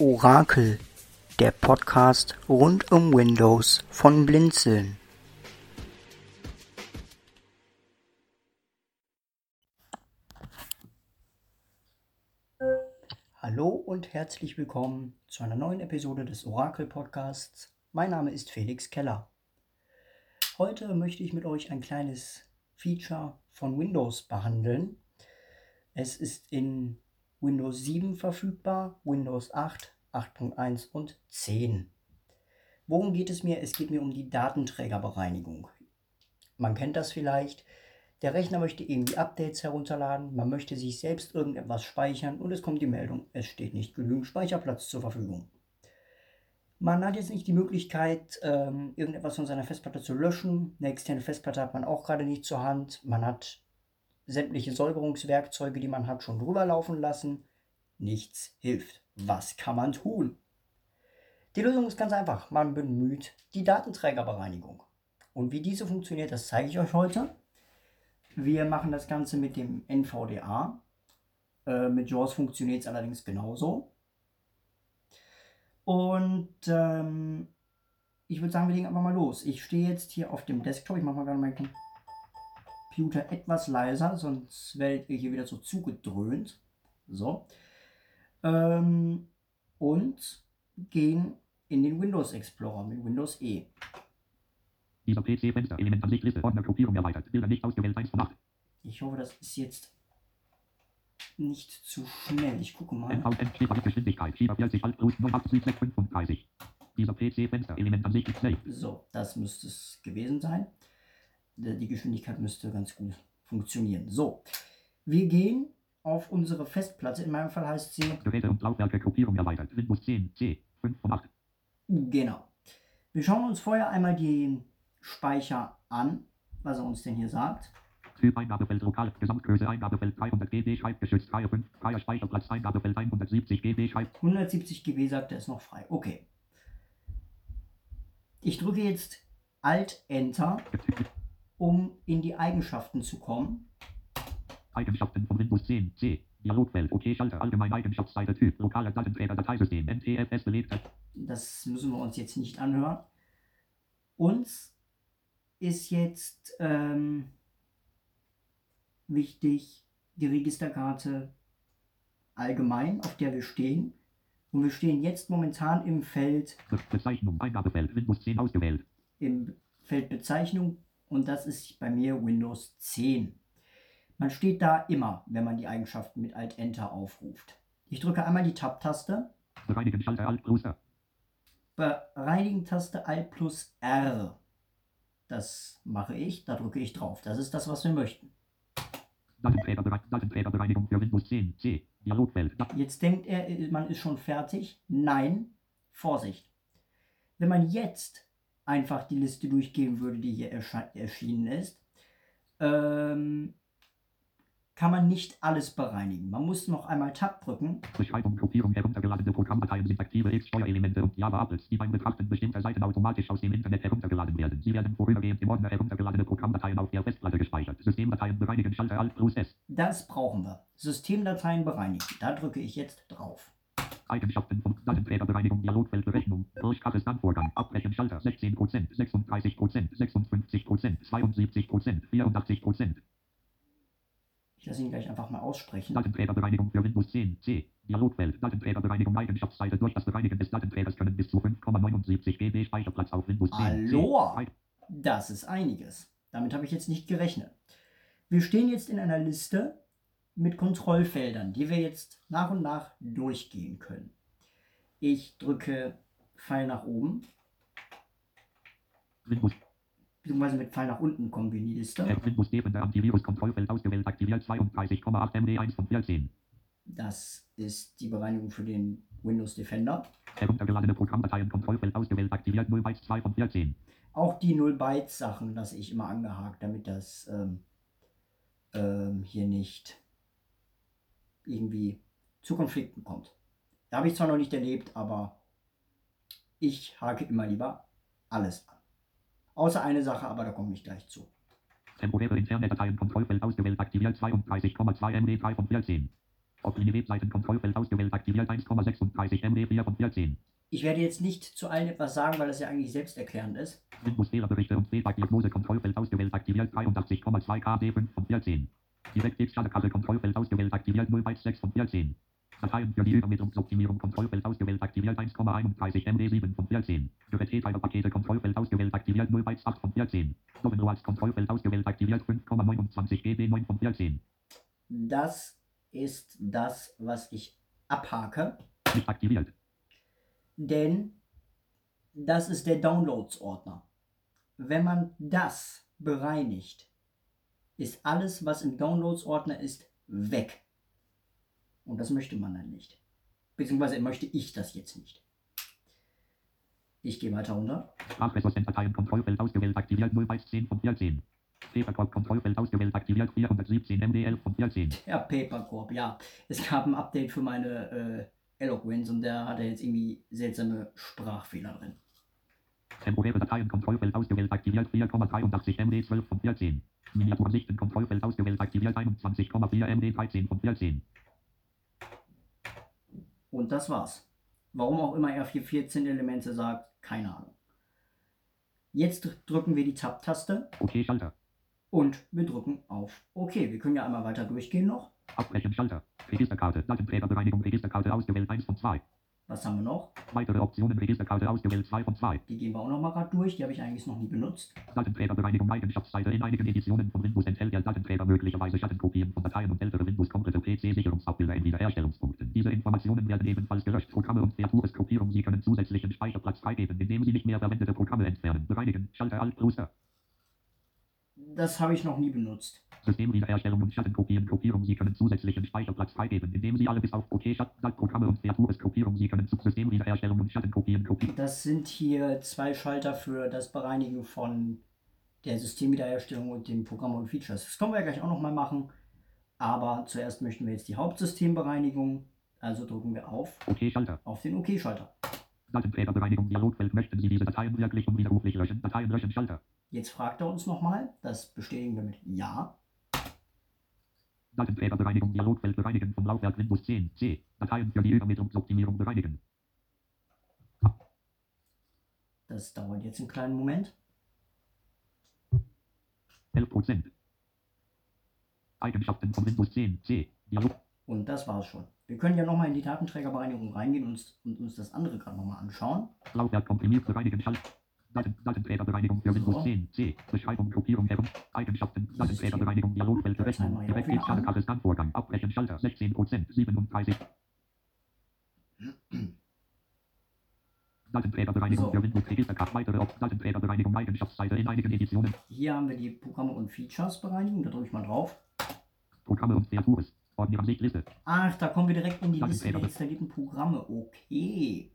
Orakel, der Podcast rund um Windows von Blinzeln. Hallo und herzlich willkommen zu einer neuen Episode des Orakel Podcasts. Mein Name ist Felix Keller. Heute möchte ich mit euch ein kleines Feature von Windows behandeln. Es ist in Windows 7 verfügbar, Windows 8, 8.1 und 10. Worum geht es mir? Es geht mir um die Datenträgerbereinigung. Man kennt das vielleicht. Der Rechner möchte irgendwie Updates herunterladen, man möchte sich selbst irgendetwas speichern und es kommt die Meldung, es steht nicht genügend Speicherplatz zur Verfügung. Man hat jetzt nicht die Möglichkeit, ähm, irgendetwas von seiner Festplatte zu löschen. Eine externe Festplatte hat man auch gerade nicht zur Hand. Man hat sämtliche Säuberungswerkzeuge, die man hat, schon drüber laufen lassen. Nichts hilft. Was kann man tun? Die Lösung ist ganz einfach. Man bemüht die Datenträgerbereinigung. Und wie diese funktioniert, das zeige ich euch heute. Wir machen das Ganze mit dem NVDA. Äh, mit JAWS funktioniert es allerdings genauso. Und ähm, ich würde sagen, wir legen einfach mal los. Ich stehe jetzt hier auf dem Desktop. Ich mache mal gerade meinen Computer etwas leiser, sonst werdet ihr hier wieder so zugedröhnt. So. Ähm, und gehen in den Windows Explorer mit Windows E. Dieser PC-Fenster, Elementansichtliste, Ordner, Gruppierung erweitert, Bilder nicht ausgewählt, 1 von 8. Ich hoffe, das ist jetzt nicht zu schnell. Ich gucke mal. Geschwindigkeit, Schieber 40, Alt, Plus, 98635. Dieser PC-Fenster, Elementansicht, Safe. So, das müsste es gewesen sein. Die Geschwindigkeit müsste ganz gut funktionieren. So, wir gehen auf unsere Festplatte. In meinem Fall heißt sie. Geräte und Laufwerke, Gruppierung erweitert, Windows 10, C, 5 von 8. Genau. Wir schauen uns vorher einmal den Speicher an, was er uns denn hier sagt. Typ Eingabefeld lokal, Gesamtgröße Eingabefeld 300 GB, schreibgeschützt, freie 5, freier Speicherplatz, Eingabefeld 170 GB, schreib. 170 GB sagt er ist noch frei. Okay. Ich drücke jetzt Alt Enter, um in die Eigenschaften zu kommen. Eigenschaften von Windows 10, C. Dialogfeld, OK, Schalter, allgemeine Eigenschaftsseite, Typ, lokale Datenträger, Dateisystem, NTFS belegt. Das müssen wir uns jetzt nicht anhören. Uns ist jetzt ähm, wichtig die Registerkarte allgemein, auf der wir stehen. Und wir stehen jetzt momentan im Feld Bezeichnung, Eingabefeld, Windows 10 ausgewählt. im Feld Bezeichnung und das ist bei mir Windows 10. Man steht da immer, wenn man die Eigenschaften mit Alt Enter aufruft. Ich drücke einmal die Tab-Taste, Bereinigen, Schalter, Alt, Plus, R. Bereinigen-Taste Alt plus R. Das mache ich, da drücke ich drauf. Das ist das, was wir möchten. Datenträgerbere- Datenträgerbereinigung für Windows 10, C. Dialogfeld, Jetzt denkt er, man ist schon fertig. Nein, Vorsicht. Wenn man jetzt einfach die Liste durchgehen würde, die hier erschienen ist, ähm, kann man nicht alles bereinigen. Man muss noch einmal Tab drücken. Beschreibung, Gruppierung, heruntergeladene Programmdateien sind aktive X-Steuerelemente und Java-Applets, die beim Betrachten bestimmter Seiten automatisch aus dem Internet heruntergeladen werden. Sie werden vorübergehend im Ordner heruntergeladene Programmdateien auf der Festplatte gespeichert. Systemdateien bereinigen, Schalter, Alt, Plus, S. Das brauchen wir. Systemdateien bereinigen. Da drücke ich jetzt drauf. Eigenschaften von Datenträgerbereinigung, Dialogfeld, Berechnung, Durchgaches Vorgang, Abbrechen, Schalter, 16%, 36%, 56%, 72%, 84%. Ich lasse ihn gleich einfach mal aussprechen. Datenträgerbereinigung für Windows 10, C. Dialogfeld, Datenträgerbereinigung, Eigenschaftsseite. Durch das Bereinigen des Datenträgers können bis zu 5,79 GB Speicherplatz auf Windows 10. Aloha! C. Das ist einiges. Damit habe ich jetzt nicht gerechnet. Wir stehen jetzt in einer Liste mit Kontrollfeldern, die wir jetzt nach und nach durchgehen können. Ich drücke Pfeil nach oben, Windows, beziehungsweise mit Pfeil nach unten kommen wir in die Liste. Antivirus-Kontrollfeld ausgewählt, aktiviert 32,8 MD 1 von 14. Das ist die Bereinigung für den Windows Defender. Heruntergeladene Programmdateien, Kontrollfeld ausgewählt, aktiviert 0 Bytes 2 von 14. Auch die 0 Bytes Sachen lasse ich immer angehakt, damit das ähm, ähm, hier nicht irgendwie zu Konflikten kommt. Da habe ich zwar noch nicht erlebt, aber ich hake immer lieber alles an. Außer eine Sache, aber da komme ich gleich zu. Temporäre interne Dateien, Kontrollfeld ausgewählt, aktiviert 32,2 MD 3 von 14. Auf die Webseiten Kontrollfeld ausgewählt aktiviert 1,36 MB 4 von 14. Ich werde jetzt nicht zu allen etwas sagen, weil das ja eigentlich selbsterklärend ist. Windows Fehlerberichte und Fehldiagnose Kontrollfeld ausgewählt aktiviert 83,2 KB 5 von 14. Direktexternekarte Kontrollfeld ausgewählt aktiviert 016 von 14. Dateien für die Übermittlungsoptimierung Kontrollfeld ausgewählt aktiviert 1,31 MB 7 von 14. Geräteteilerpakete Kontrollfeld ausgewählt aktiviert 018 von 14. Domino Kontrollfeld ausgewählt aktiviert 5,29 GB 9 von 14. Das ist das, was ich abhake, Nicht aktiviert. denn das ist der Downloads-Ordner. Wenn man das bereinigt, ist alles, was im Downloads-Ordner ist, weg. Und das möchte man dann nicht. Beziehungsweise möchte ich das jetzt nicht. Ich gehe weiter runter. Sprachressourcen Dateien Kontrollfeld ausgewählt aktiviert 010 von 14. Papercorp Kontrollfeld ausgewählt aktiviert 417 MB 11 von 14. Ja, Papercorp, ja. Es gab ein Update für meine äh, Eloquence und der hatte jetzt irgendwie seltsame Sprachfehler drin. Temporäre Dateien Kontrollfeld ausgewählt aktiviert 4,83 MB 12 von 14. Miniatursichten Kontrollfeld ausgewählt aktiviert 21,4 MB 13 von 14. Und das war's. Warum auch immer er 414 Elemente sagt, keine Ahnung. Jetzt dr- drücken wir die Tab-Taste OK Schalter. und wir drücken auf OK. Wir können ja einmal weiter durchgehen noch. Abbrechen Schalter. Registerkarte. Datenträgerbereinigung Registerkarte ausgewählt 1 von 2. Was haben wir noch? Weitere Optionen Registerkarte ausgewählt 2 von 2. Die gehen wir auch noch mal gerade durch. Die habe ich eigentlich noch nie benutzt. Datenträgerbereinigung Eigenschaftsseite in einigen Editionen von Windows enthält der Datenträger möglicherweise Schattenkopien von Dateien und ältere Windows komplette PC-Sicherungsabbilder in Wiederherstellungspunkten. Diese Informationen werden ebenfalls gelöscht. Programme und Kreatureskopierung. Sie können zusätzlichen Speicherplatz freigeben, indem Sie nicht mehr verwendete Programme entfernen. Bereinigen. Schalter Alt plus. Das habe ich noch nie benutzt. Systemwiederherstellung und Schattenkopien Kopierung. Sie können zusätzlichen Speicherplatz freigeben, indem Sie alle bis auf OK Schattenprogramme und Kreatureskopierung. Sie können zu Systemwiederherstellung und Schattenkopien kopieren. Das sind hier zwei Schalter für das Bereinigen von der Systemwiederherstellung und den Programmen und Features. Das können wir ja gleich auch noch mal machen. Aber zuerst möchten wir jetzt die Hauptsystembereinigung. Also drücken wir auf, OK Schalter. auf den OK-Schalter. Datenträgerbereinigung Dialogfeld. Möchten Sie diese Dateien wirklich unwiderruflich löschen? Dateien löschen Schalter. Jetzt fragt er uns nochmal. Das bestätigen wir mit Ja. Datenträgerbereinigung Dialogfeld bereinigen vom Laufwerk Windows 10 C. Dateien für die Übermittlungsoptimierung bereinigen. Das dauert jetzt einen kleinen Moment. 11%. Eigenschaften von Windows 10 C. Dialog. Und das war's schon. Wir können ja nochmal in die Datenträgerbereinigung reingehen und uns, und uns das andere gerade nochmal anschauen. Laufwerk komprimiert bereinigen Schalt. Daten, Datenträgerbereinigung für Windows So. 10 C. Beschreibung Gruppierung herum. Eigenschaften. Datenträgerbereinigung Dialogfeld berechnen. Einmal hier Direkt auch wieder an. Schalterkarte Scanvorgang. Abbrechen Schalter. 16%. 37. Datenträgerbereinigung So. für Windows Registerkarte. Weitere Datenträgerbereinigung Eigenschaftsseite in einigen Editionen. Hier haben wir die Programme und Features bereinigen. Da drücke ich mal drauf. Programme und Kreatures. Ach, da kommen wir direkt in die Liste der installierten Programme. Okay.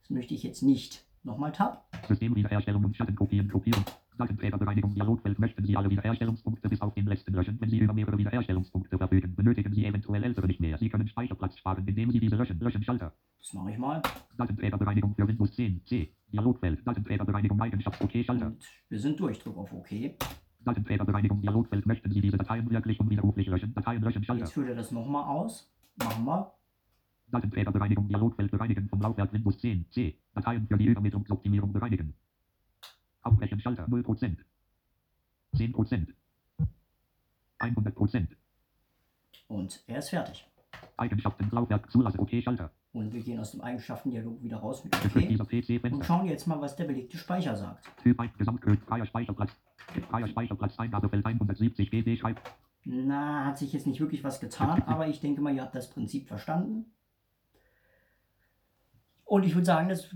Das möchte ich jetzt nicht. Nochmal Tab. Systemwiederherstellung und Schattenkopien kopieren. Datenträgerbereinigung Dialogfeld möchten Sie alle Wiederherstellungspunkte bis auf den letzten löschen. Wenn Sie über mehrere Wiederherstellungspunkte verfügen, benötigen Sie eventuell ältere nicht mehr. Sie können Speicherplatz sparen, indem Sie diese löschen. Löschen Schalter. Das mache ich mal. Datenträgerbereinigung für Windows 10 C. Dialogfeld. Datenträgerbereinigung Eigenschafts OK Schalter. Und wir sind durch. Drück auf OK. Datenträgerbereinigung Dialogfeld möchten Sie diese Dateien wirklich unwiderruflich löschen. Dateien löschen Schalter. Jetzt führt er das nochmal aus. Machen wir. Datenträgerbereinigung Dialogfeld bereinigen vom Laufwerk Windows 10 C. Dateien für die Übermittlungsoptimierung bereinigen. Abbrechen Schalter 0%. 10%. 100%. Und er ist fertig. Eigenschaften Laufwerk Zulasse OK Schalter. Und wir gehen aus dem Eigenschaftendialog wieder raus mit OK. Und schauen jetzt mal, was der belegte Speicher sagt. Typ 1 Gesamtcode freier Speicherplatz. Freier Speicherplatz Eingabefeld 170 GB schreibt. Na, hat sich jetzt nicht wirklich was getan, aber ich denke mal, ihr habt das Prinzip verstanden. Und ich würde sagen, das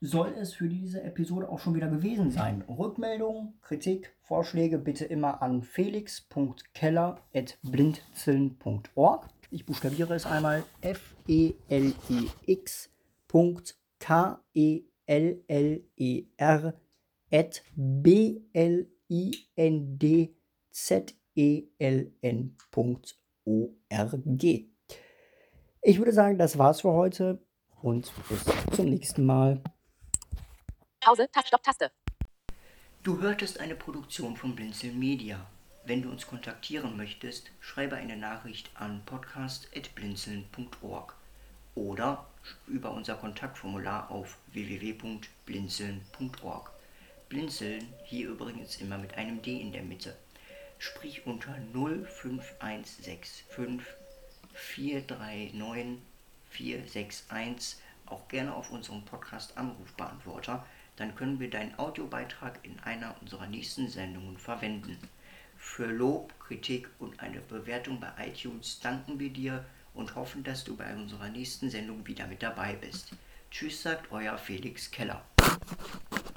soll es für diese Episode auch schon wieder gewesen sein. Rückmeldungen, Kritik, Vorschläge bitte immer an felix.keller.blindzillen.org. Ich buchstabiere es einmal E F-E-L-E-X Punkt K-E-L-L-E-R at B-L-I-N-D-Z-E-L-N.org. Ich würde sagen, das war's für heute und bis zum nächsten Mal. Pause, Taste, Stopp, Taste. Du hörtest eine Produktion von Blinzeln Media. Wenn du uns kontaktieren möchtest, schreibe eine Nachricht an podcast.blinzeln.org oder über unser Kontaktformular auf www.blinzeln.org. Blinzeln hier übrigens immer mit einem D in der Mitte. Sprich unter 05165 439 461 auch gerne auf unserem Podcast Anrufbeantworter, dann können wir deinen Audiobeitrag in einer unserer nächsten Sendungen verwenden. Für Lob, Kritik und eine Bewertung bei iTunes danken wir dir und hoffen, dass du bei unserer nächsten Sendung wieder mit dabei bist. Tschüss, sagt euer Felix Keller.